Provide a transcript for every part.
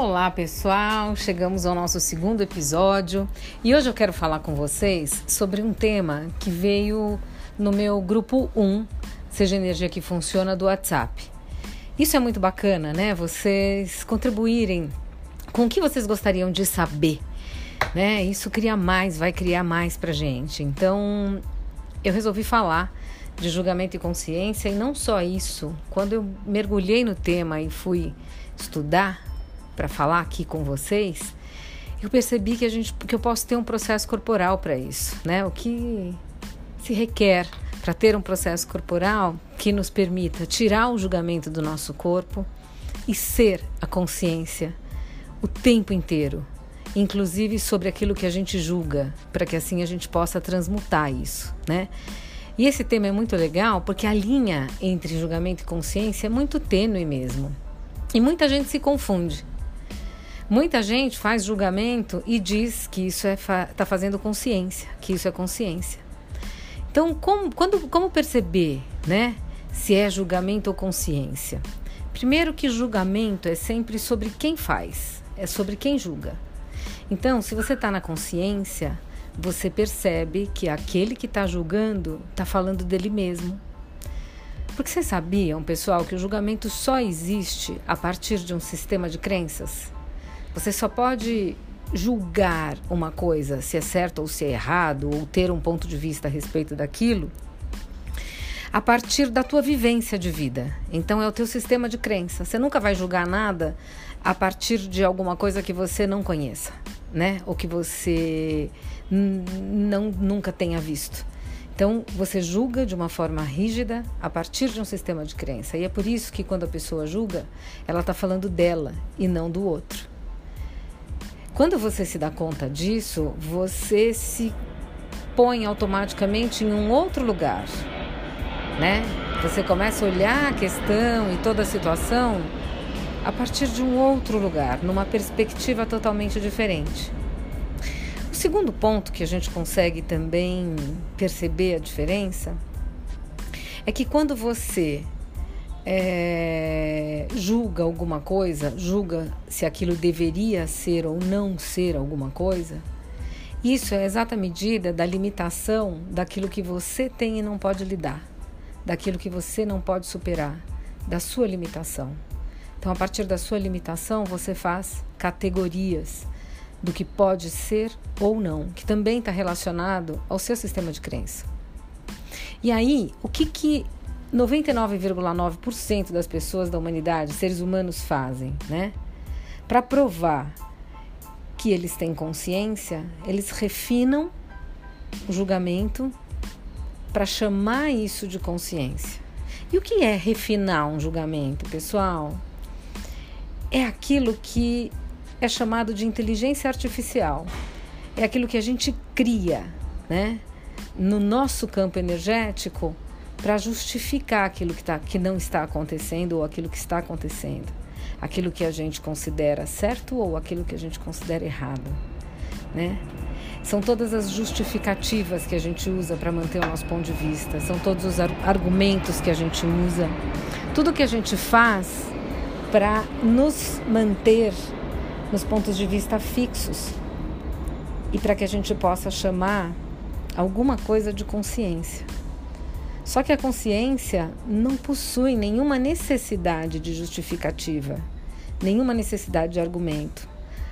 Olá pessoal, chegamos ao nosso segundo episódio e hoje eu quero falar com vocês sobre um tema que veio no meu grupo 1, Seja Energia que Funciona, do WhatsApp. Isso é muito bacana, né? Vocês contribuírem com o que vocês gostariam de saber, né? Isso cria mais, vai criar mais pra gente. Então, eu resolvi falar de julgamento e consciência e não só isso. Quando eu mergulhei no tema e fui estudar para falar aqui com vocês, eu percebi que a gente que eu posso ter um processo corporal para isso, né? O que se requer para ter um processo corporal que nos permita tirar o julgamento do nosso corpo e ser a consciência o tempo inteiro, inclusive sobre aquilo que a gente julga, para que assim a gente possa transmutar isso, né? E esse tema é muito legal porque a linha entre julgamento e consciência é muito tênue mesmo. E muita gente se confunde. Muita gente faz julgamento e diz que isso está é tá fazendo consciência, que isso é consciência. Então, como, quando, como perceber, né, se é julgamento ou consciência? Primeiro que julgamento é sempre sobre quem faz, é sobre quem julga. Então, se você está na consciência, você percebe que aquele que está julgando está falando dele mesmo. Porque vocês sabiam, pessoal, que o julgamento só existe a partir de um sistema de crenças? Você só pode julgar uma coisa, se é certo ou se é errado, ou ter um ponto de vista a respeito daquilo, a partir da tua vivência de vida. Então é o teu sistema de crença. Você nunca vai julgar nada a partir de alguma coisa que você não conheça, né? Ou que você não nunca tenha visto. Então, você julga de uma forma rígida a partir de um sistema de crença. E é por isso que quando a pessoa julga, ela está falando dela e não do outro. Quando você se dá conta disso, você se põe automaticamente em um outro lugar, né? Você começa a olhar a questão e toda a situação a partir de um outro lugar, numa perspectiva totalmente diferente. O segundo ponto que a gente consegue também perceber a diferença é que quando você é, julga alguma coisa, julga se aquilo deveria ser ou não ser alguma coisa, isso é exata medida da limitação daquilo que você tem e não pode lidar, daquilo que você não pode superar, da sua limitação. Então, a partir da sua limitação, você faz categorias do que pode ser ou não, que também está relacionado ao seu sistema de crença. E aí, o que, que 99,9% das pessoas da humanidade, seres humanos, fazem, né? Para provar que eles têm consciência, eles refinam o julgamento para chamar isso de consciência. E o que é refinar um julgamento, pessoal? É aquilo que é chamado de inteligência artificial. É aquilo que a gente cria, né? No nosso campo energético para justificar aquilo que, tá, que não está acontecendo ou aquilo que está acontecendo. Aquilo que a gente considera certo ou aquilo que a gente considera errado. Né? São todas as justificativas que a gente usa para manter o nosso ponto de vista, são todos os argumentos que a gente usa, tudo que a gente faz para nos manter nos pontos de vista fixos e para que a gente possa chamar alguma coisa de consciência. Só que a consciência não possui nenhuma necessidade de justificativa, nenhuma necessidade de argumento.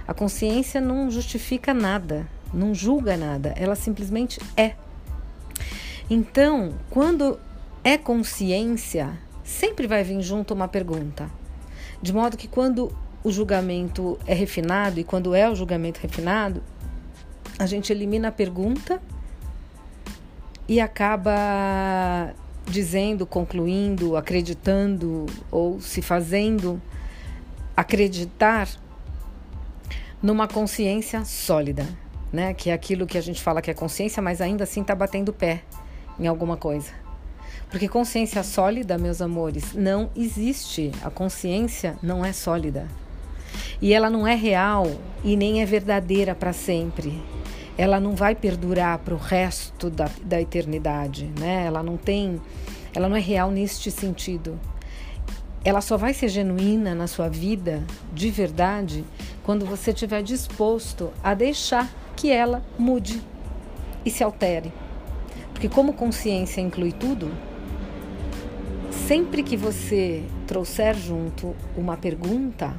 A consciência não justifica nada, não julga nada, ela simplesmente é. Então, quando é consciência, sempre vai vir junto uma pergunta. De modo que quando o julgamento é refinado e quando é o julgamento refinado, a gente elimina a pergunta e acaba dizendo, concluindo, acreditando ou se fazendo acreditar numa consciência sólida, né? Que é aquilo que a gente fala que é consciência, mas ainda assim está batendo pé em alguma coisa. Porque consciência sólida, meus amores, não existe. A consciência não é sólida. E ela não é real e nem é verdadeira para sempre ela não vai perdurar para o resto da, da eternidade, né? Ela não tem, ela não é real neste sentido. ela só vai ser genuína na sua vida, de verdade, quando você estiver disposto a deixar que ela mude e se altere. Porque, como consciência inclui tudo, sempre que você trouxer junto uma pergunta,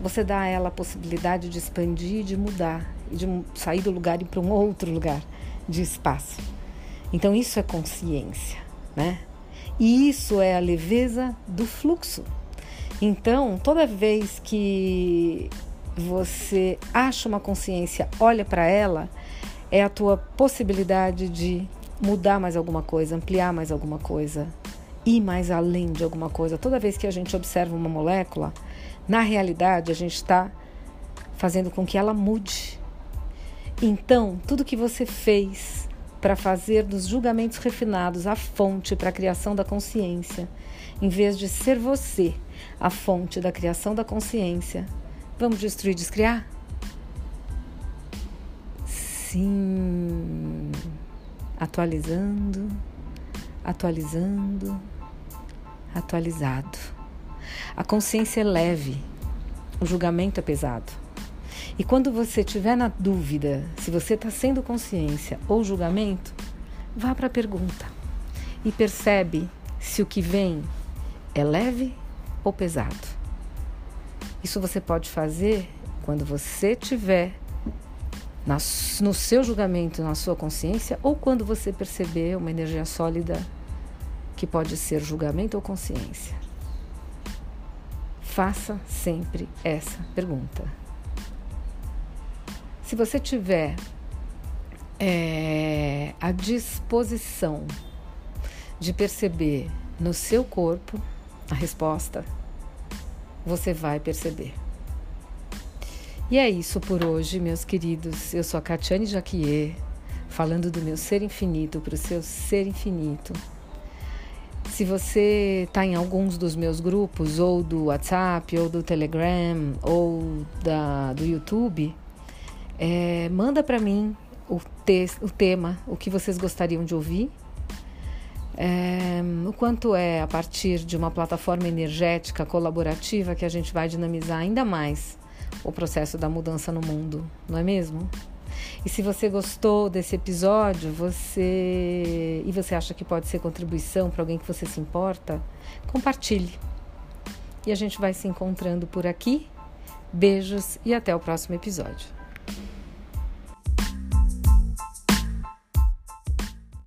você dá a ela a possibilidade de expandir, de mudar, de sair do lugar e para um outro lugar de espaço. Então, isso é consciência, né? E isso é a leveza do fluxo. Então, toda vez que você acha uma consciência, olha para ela, é a tua possibilidade de mudar mais alguma coisa, ampliar mais alguma coisa, ir mais além de alguma coisa. Toda vez que a gente observa uma molécula, na realidade a gente está fazendo com que ela mude. Então, tudo que você fez para fazer dos julgamentos refinados a fonte para a criação da consciência, em vez de ser você a fonte da criação da consciência. Vamos destruir e descriar? Sim. Atualizando, atualizando, atualizado. A consciência é leve, o julgamento é pesado. E quando você tiver na dúvida se você está sendo consciência ou julgamento, vá para a pergunta e percebe se o que vem é leve ou pesado. Isso você pode fazer quando você tiver no seu julgamento, na sua consciência, ou quando você perceber uma energia sólida que pode ser julgamento ou consciência. Faça sempre essa pergunta. Se você tiver é, a disposição de perceber no seu corpo a resposta, você vai perceber. E é isso por hoje, meus queridos. Eu sou a Catiane Jaquier, falando do meu ser infinito para o seu ser infinito. Se você está em alguns dos meus grupos, ou do WhatsApp, ou do Telegram, ou da, do YouTube, é, manda para mim o, te o tema, o que vocês gostariam de ouvir. É, o quanto é a partir de uma plataforma energética colaborativa que a gente vai dinamizar ainda mais o processo da mudança no mundo, não é mesmo? E se você gostou desse episódio, você e você acha que pode ser contribuição para alguém que você se importa, compartilhe. E a gente vai se encontrando por aqui. Beijos e até o próximo episódio.